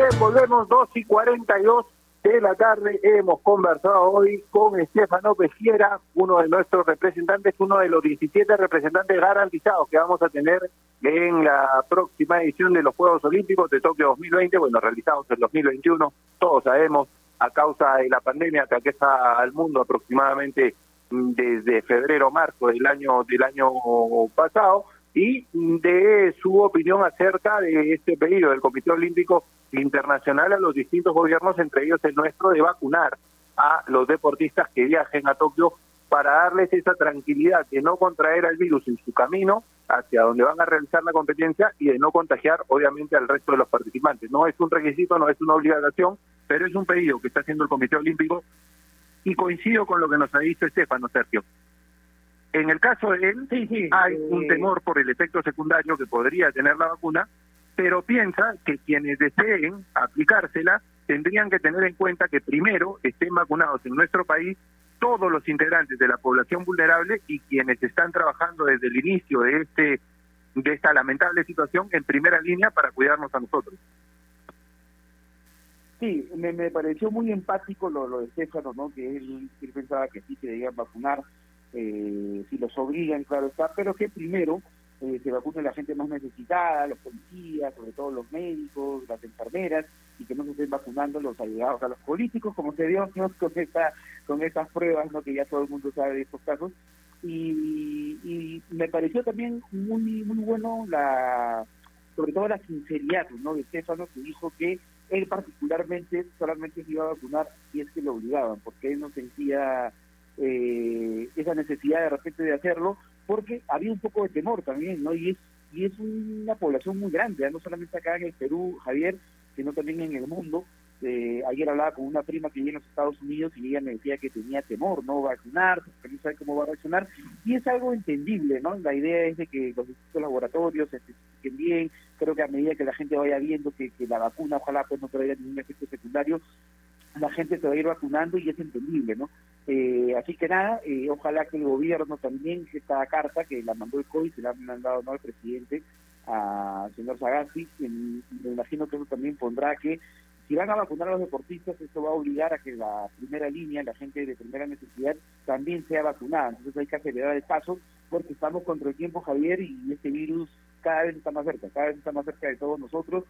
Bien, volvemos 2 y 42 de la tarde. Hemos conversado hoy con Estefano Pejiera, uno de nuestros representantes, uno de los 17 representantes garantizados que vamos a tener en la próxima edición de los Juegos Olímpicos de Tokio 2020, bueno, realizados en 2021, todos sabemos, a causa de la pandemia que aqueja al mundo aproximadamente mm, desde febrero marzo del año del año pasado y de su opinión acerca de este pedido del Comité Olímpico Internacional a los distintos gobiernos, entre ellos el nuestro, de vacunar a los deportistas que viajen a Tokio para darles esa tranquilidad de no contraer al virus en su camino hacia donde van a realizar la competencia y de no contagiar obviamente al resto de los participantes. No es un requisito, no es una obligación, pero es un pedido que está haciendo el Comité Olímpico y coincido con lo que nos ha dicho Estefano Sergio. En el caso de él, hay un temor por el efecto secundario que podría tener la vacuna, pero piensa que quienes deseen aplicársela tendrían que tener en cuenta que primero estén vacunados en nuestro país todos los integrantes de la población vulnerable y quienes están trabajando desde el inicio de este de esta lamentable situación en primera línea para cuidarnos a nosotros. Sí, me, me pareció muy empático lo, lo de César, ¿no? Que él, él pensaba que sí se debían vacunar eh, si los obligan, claro está, pero que primero eh, se vacune la gente más necesitada, los policías, sobre todo los médicos, las enfermeras, y que no se estén vacunando los allegados a los políticos, como se dio con, esta, con estas pruebas, ¿no? que ya todo el mundo sabe de estos casos. Y, y me pareció también muy muy bueno la sobre todo la sinceridad ¿no? de Estefano que dijo que él particularmente solamente se iba a vacunar si es que lo obligaban, porque él no sentía eh, esa necesidad de repente de hacerlo, porque había un poco de temor también, ¿no? Y es, y es una población muy grande, no solamente acá en el Perú, Javier, sino también en el mundo. Eh, ayer hablaba con una prima que vive en los Estados Unidos y ella me decía que tenía temor, no vacunar, que no sabe cómo va a reaccionar, y es algo entendible, ¿no? La idea es de que los distintos laboratorios se bien, creo que a medida que la gente vaya viendo que la vacuna ojalá pues no traiga ningún efecto secundario, la gente se va a ir vacunando y es entendible, ¿no? Eh, así que nada, eh, ojalá que el gobierno también, esta carta que la mandó el COVID, se la han mandado ¿no? al presidente, al señor Sagasti, me imagino que eso también pondrá que si van a vacunar a los deportistas, esto va a obligar a que la primera línea, la gente de primera necesidad, también sea vacunada. Entonces hay que acelerar el paso porque estamos contra el tiempo, Javier, y este virus cada vez está más cerca, cada vez está más cerca de todos nosotros.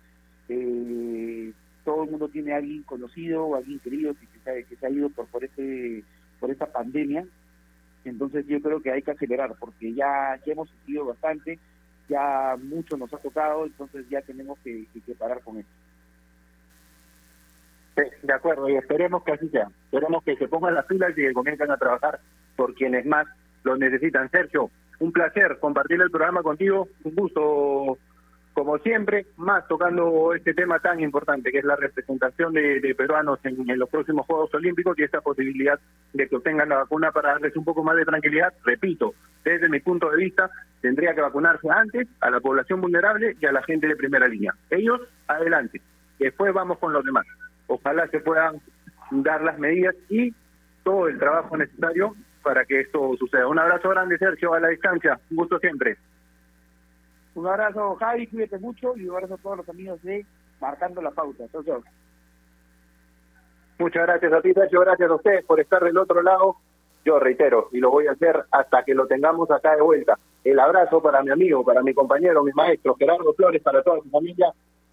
Eh, todo el mundo tiene a alguien conocido o alguien querido que, se, que se ha ido por, por, este, por esta pandemia. Entonces yo creo que hay que acelerar porque ya, hemos sentido bastante, ya mucho nos ha tocado, entonces ya tenemos que, que, parar con esto. De acuerdo, y esperemos que así sea. Esperemos que se pongan las pilas y que comiencen a trabajar por quienes más lo necesitan. Sergio, un placer compartir el programa contigo. Un gusto como siempre, más tocando este tema tan importante que es la representación de, peruanos en, los próximos Juegos Olímpicos y esta posibilidad de que obtengan la vacuna para darles un poco más de tranquilidad. Repito, desde mi punto de vista, tendría que vacunarse antes a la población vulnerable y a la gente de primera línea. Ellos, adelante. Después vamos con los demás. Ojalá se puedan dar las medidas y todo el trabajo necesario para que esto suceda. Un abrazo grande, Sergio, a la distancia. Un gusto siempre. Un abrazo, Javi, cuídate mucho y un abrazo a todos los amigos de Marcando la Pauta. Chau, Muchas gracias a ti, Sergio. Gracias a ustedes por estar del otro lado. Yo reitero, y lo voy a hacer hasta que lo tengamos acá de vuelta. El abrazo para mi amigo, para mi compañero, mi maestro, Gerardo Flores, para toda su familia.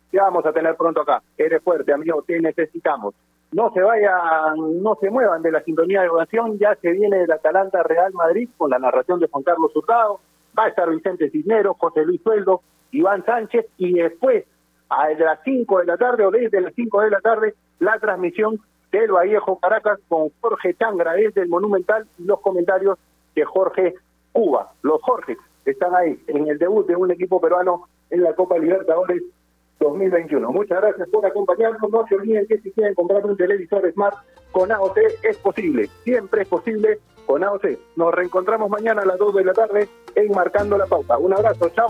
Te vamos a tener pronto acá. Eres fuerte, amigo, te necesitamos. No se vayan, no se muevan de la sintonía de oración. Ya se viene el Atalanta Real Madrid con la narración de Juan Carlos Hurtado va a estar Vicente Cisneros, José Luis Sueldo, Iván Sánchez y después a las 5 de la tarde o desde las 5 de la tarde la transmisión del Vallejo Caracas con Jorge Changra desde el Monumental y los comentarios de Jorge Cuba. Los Jorge están ahí en el debut de un equipo peruano en la Copa Libertadores 2021. Muchas gracias por acompañarnos. No se olviden que si quieren comprar un televisor Smart con AOC es posible. Siempre es posible con AOC. Nos reencontramos mañana a las 2 de la tarde en Marcando la Pauta. Un abrazo, chao.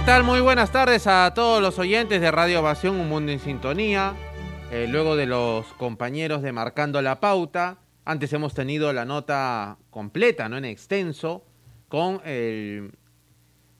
¿Qué tal? Muy buenas tardes a todos los oyentes de Radio Ovación, Un Mundo en Sintonía. Eh, luego de los compañeros de Marcando la Pauta, antes hemos tenido la nota completa, ¿no? En extenso, con el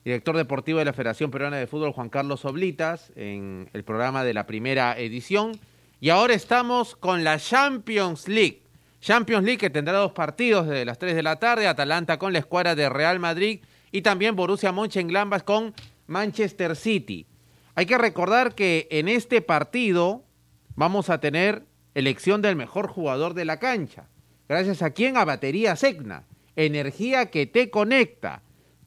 director deportivo de la Federación Peruana de Fútbol, Juan Carlos Oblitas, en el programa de la primera edición. Y ahora estamos con la Champions League. Champions League que tendrá dos partidos desde las 3 de la tarde, Atalanta con la escuadra de Real Madrid y también Borussia Mönchengladbach con Manchester City. Hay que recordar que en este partido vamos a tener elección del mejor jugador de la cancha. Gracias a quien? A Batería Segna. Energía que te conecta.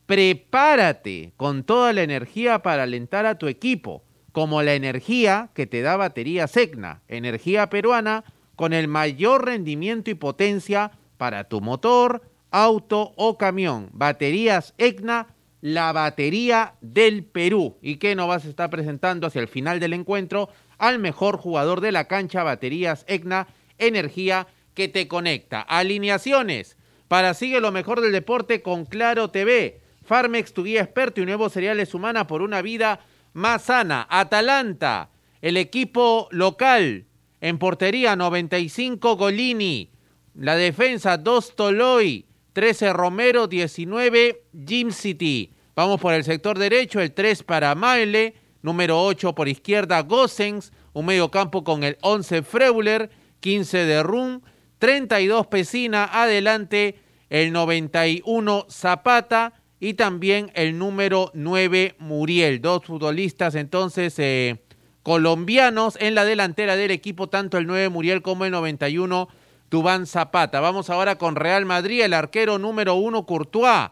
Prepárate con toda la energía para alentar a tu equipo, como la energía que te da Batería Segna, energía peruana con el mayor rendimiento y potencia para tu motor, auto o camión. Baterías EGNA la batería del Perú. ¿Y qué nos vas a estar presentando hacia el final del encuentro? Al mejor jugador de la cancha, baterías EGNA, energía que te conecta. Alineaciones para Sigue lo mejor del deporte con Claro TV. Farmex, tu guía experto y nuevos cereales humana por una vida más sana. Atalanta, el equipo local. En portería 95 Golini. La defensa 2 Toloy. 13 Romero, 19 Jim City. Vamos por el sector derecho, el 3 para Maile, número 8 por izquierda Gossens, un medio campo con el 11 Freuler, 15 de Run, 32 Pesina, adelante el 91 Zapata y también el número 9 Muriel. Dos futbolistas entonces eh, colombianos en la delantera del equipo, tanto el 9 Muriel como el 91 Dubán Zapata. Vamos ahora con Real Madrid, el arquero número 1 Courtois.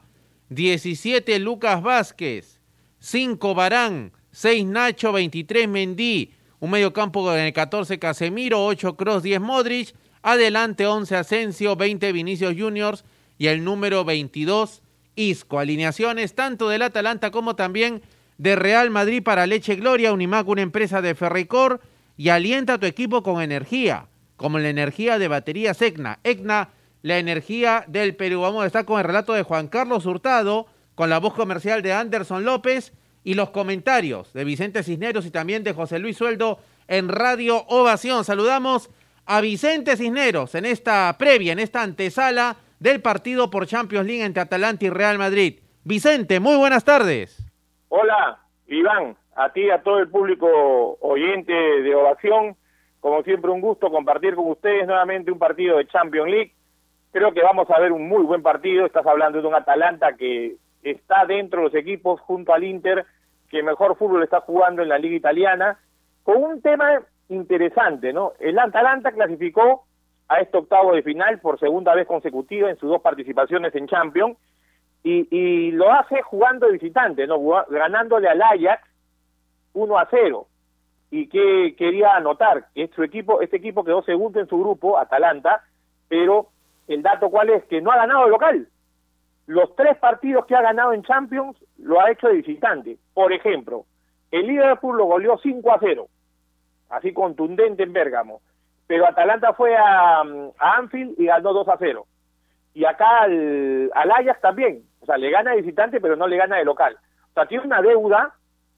17 Lucas Vázquez, 5 Barán, 6 Nacho, 23 Mendí, un medio campo con el 14 Casemiro, 8 Cross, 10 Modric, adelante 11 Asensio, 20 Vinicius Juniors. Y el número 22 Isco. Alineaciones tanto del Atalanta como también de Real Madrid para Leche Gloria, Unimac, una empresa de Ferricor. Y alienta a tu equipo con energía, como la energía de batería EGNA. EGNA la energía del Perú. Vamos a estar con el relato de Juan Carlos Hurtado, con la voz comercial de Anderson López y los comentarios de Vicente Cisneros y también de José Luis Sueldo en Radio Ovación. Saludamos a Vicente Cisneros en esta previa, en esta antesala del partido por Champions League entre Atalanta y Real Madrid. Vicente, muy buenas tardes. Hola, Iván, a ti y a todo el público oyente de Ovación. Como siempre, un gusto compartir con ustedes nuevamente un partido de Champions League creo que vamos a ver un muy buen partido. Estás hablando de un Atalanta que está dentro de los equipos junto al Inter que mejor fútbol está jugando en la liga italiana, con un tema interesante, ¿no? El Atalanta clasificó a este octavo de final por segunda vez consecutiva en sus dos participaciones en Champions y, lo hace jugando visitante, ¿no? Ganándole al Ajax 1 a 0. Y que quería anotar que su equipo, este equipo quedó segundo en su grupo, Atalanta, pero el dato cuál es que no ha ganado el local. Los tres partidos que ha ganado en Champions lo ha hecho de visitante. Por ejemplo, el Liverpool lo goleó 5 a 0, así contundente en Bérgamo. Pero Atalanta fue a, a Anfield y ganó 2 a 0. Y acá al, al Ajax también. O sea, le gana de visitante, pero no le gana de local. O sea, tiene una deuda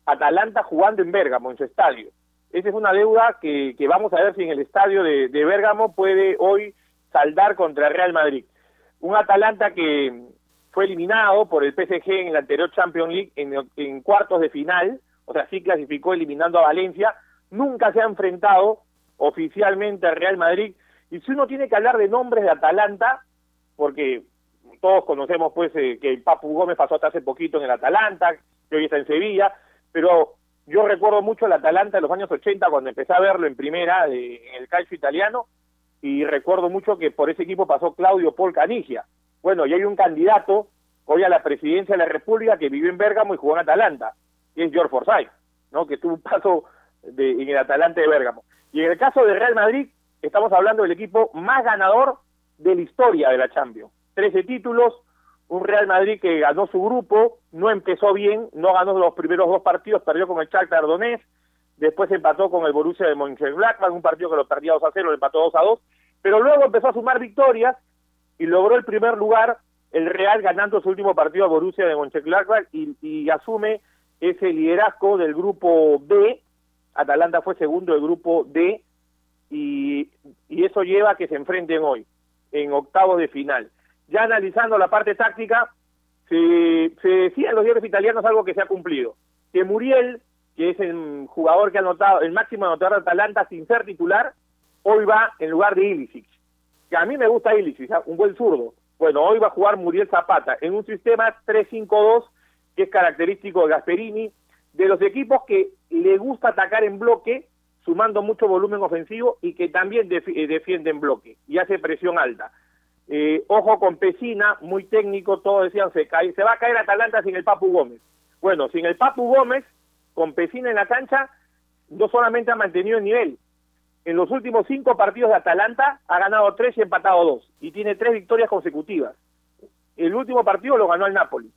Atalanta jugando en Bérgamo, en su estadio. Esa es una deuda que, que vamos a ver si en el estadio de, de Bérgamo puede hoy saldar contra Real Madrid. Un Atalanta que fue eliminado por el PSG en la anterior Champions League en, cuartos de final, o sea, sí clasificó eliminando a Valencia, nunca se ha enfrentado oficialmente al Real Madrid. Y si uno tiene que hablar de nombres de Atalanta, porque todos conocemos pues eh, que Papu Gómez pasó hasta hace poquito en el Atalanta, que hoy está en Sevilla, pero yo recuerdo mucho el Atalanta de los años 80 cuando empecé a verlo en primera en el calcio italiano y recuerdo mucho que por ese equipo pasó Claudio Paul Canigia. Bueno, y hay un candidato hoy a la presidencia de la República que vivió en Bérgamo y jugó en Atalanta, y es George Forsyth, ¿no? que tuvo un paso de, en el Atalanta de Bérgamo. Y en el caso de Real Madrid, estamos hablando del equipo más ganador de la historia de la Champions. Trece títulos, un Real Madrid que ganó su grupo, no empezó bien, no ganó los primeros dos partidos, perdió con el Shakhtar Donetsk, después empató con el Borussia de Mönchengladbach, un partido que lo perdía 2 a 0, lo empató 2 a 2, pero luego empezó a sumar victorias y logró el primer lugar el Real ganando su último partido a Borussia de Mönchengladbach y, y asume ese liderazgo del grupo B, Atalanta fue segundo del grupo D y, y eso lleva a que se enfrenten hoy en octavos de final ya analizando la parte táctica, se, se decía en los diarios italianos algo que se ha cumplido, que Muriel, que es el jugador que ha anotado, el máximo anotador de Atalanta sin ser titular, hoy va en lugar de Ilicic, que a mí me gusta Ilicic, ¿ah? un buen zurdo. Bueno, hoy va a jugar Muriel Zapata en un sistema 3-5-2 que es característico de Gasperini, de los equipos que le gusta atacar en bloque, sumando mucho volumen ofensivo y que también defiende defienden bloque y hace presión alta. Eh, ojo con Pesina, muy técnico, todos decían se, cae, se va a caer Atalanta sin el Papu Gómez. Bueno, sin el Papu Gómez, con Pesina en la cancha, no solamente ha mantenido el nivel. En los últimos cinco partidos de Atalanta ha ganado tres y empatado dos, y tiene tres victorias consecutivas. El último partido lo ganó el Napoli,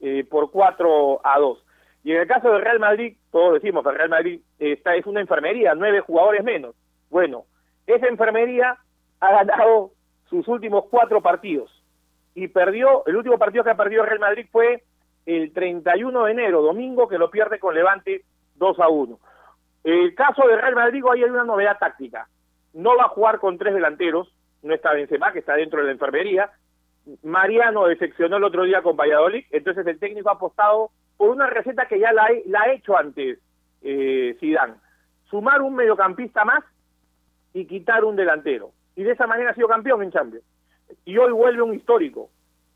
eh, por 4 a 2. Y en el caso del Real Madrid, todos decimos que el Real Madrid está, es una enfermería, nueve jugadores menos. Bueno, esa enfermería ha ganado sus últimos cuatro partidos y perdió, el último partido que ha perdido Real Madrid fue el 31 de enero, domingo, que lo pierde con Levante 2 a 1. El caso de Real Madrid, hoy hay una novedad táctica. No va a jugar con tres delanteros, no está Benzema, que está dentro de la enfermería. Mariano decepcionó el otro día con Valladolid, entonces el técnico ha apostado por una receta que ya la, la ha hecho antes eh, Zidane. Sumar un mediocampista más y quitar un delantero y de esa manera ha sido campeón en Champions. Y hoy vuelve un histórico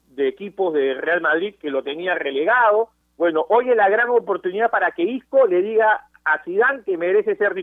de equipos de Real Madrid que lo tenía relegado. Bueno, hoy es la gran oportunidad para que Isco le diga a Zidane que merece ser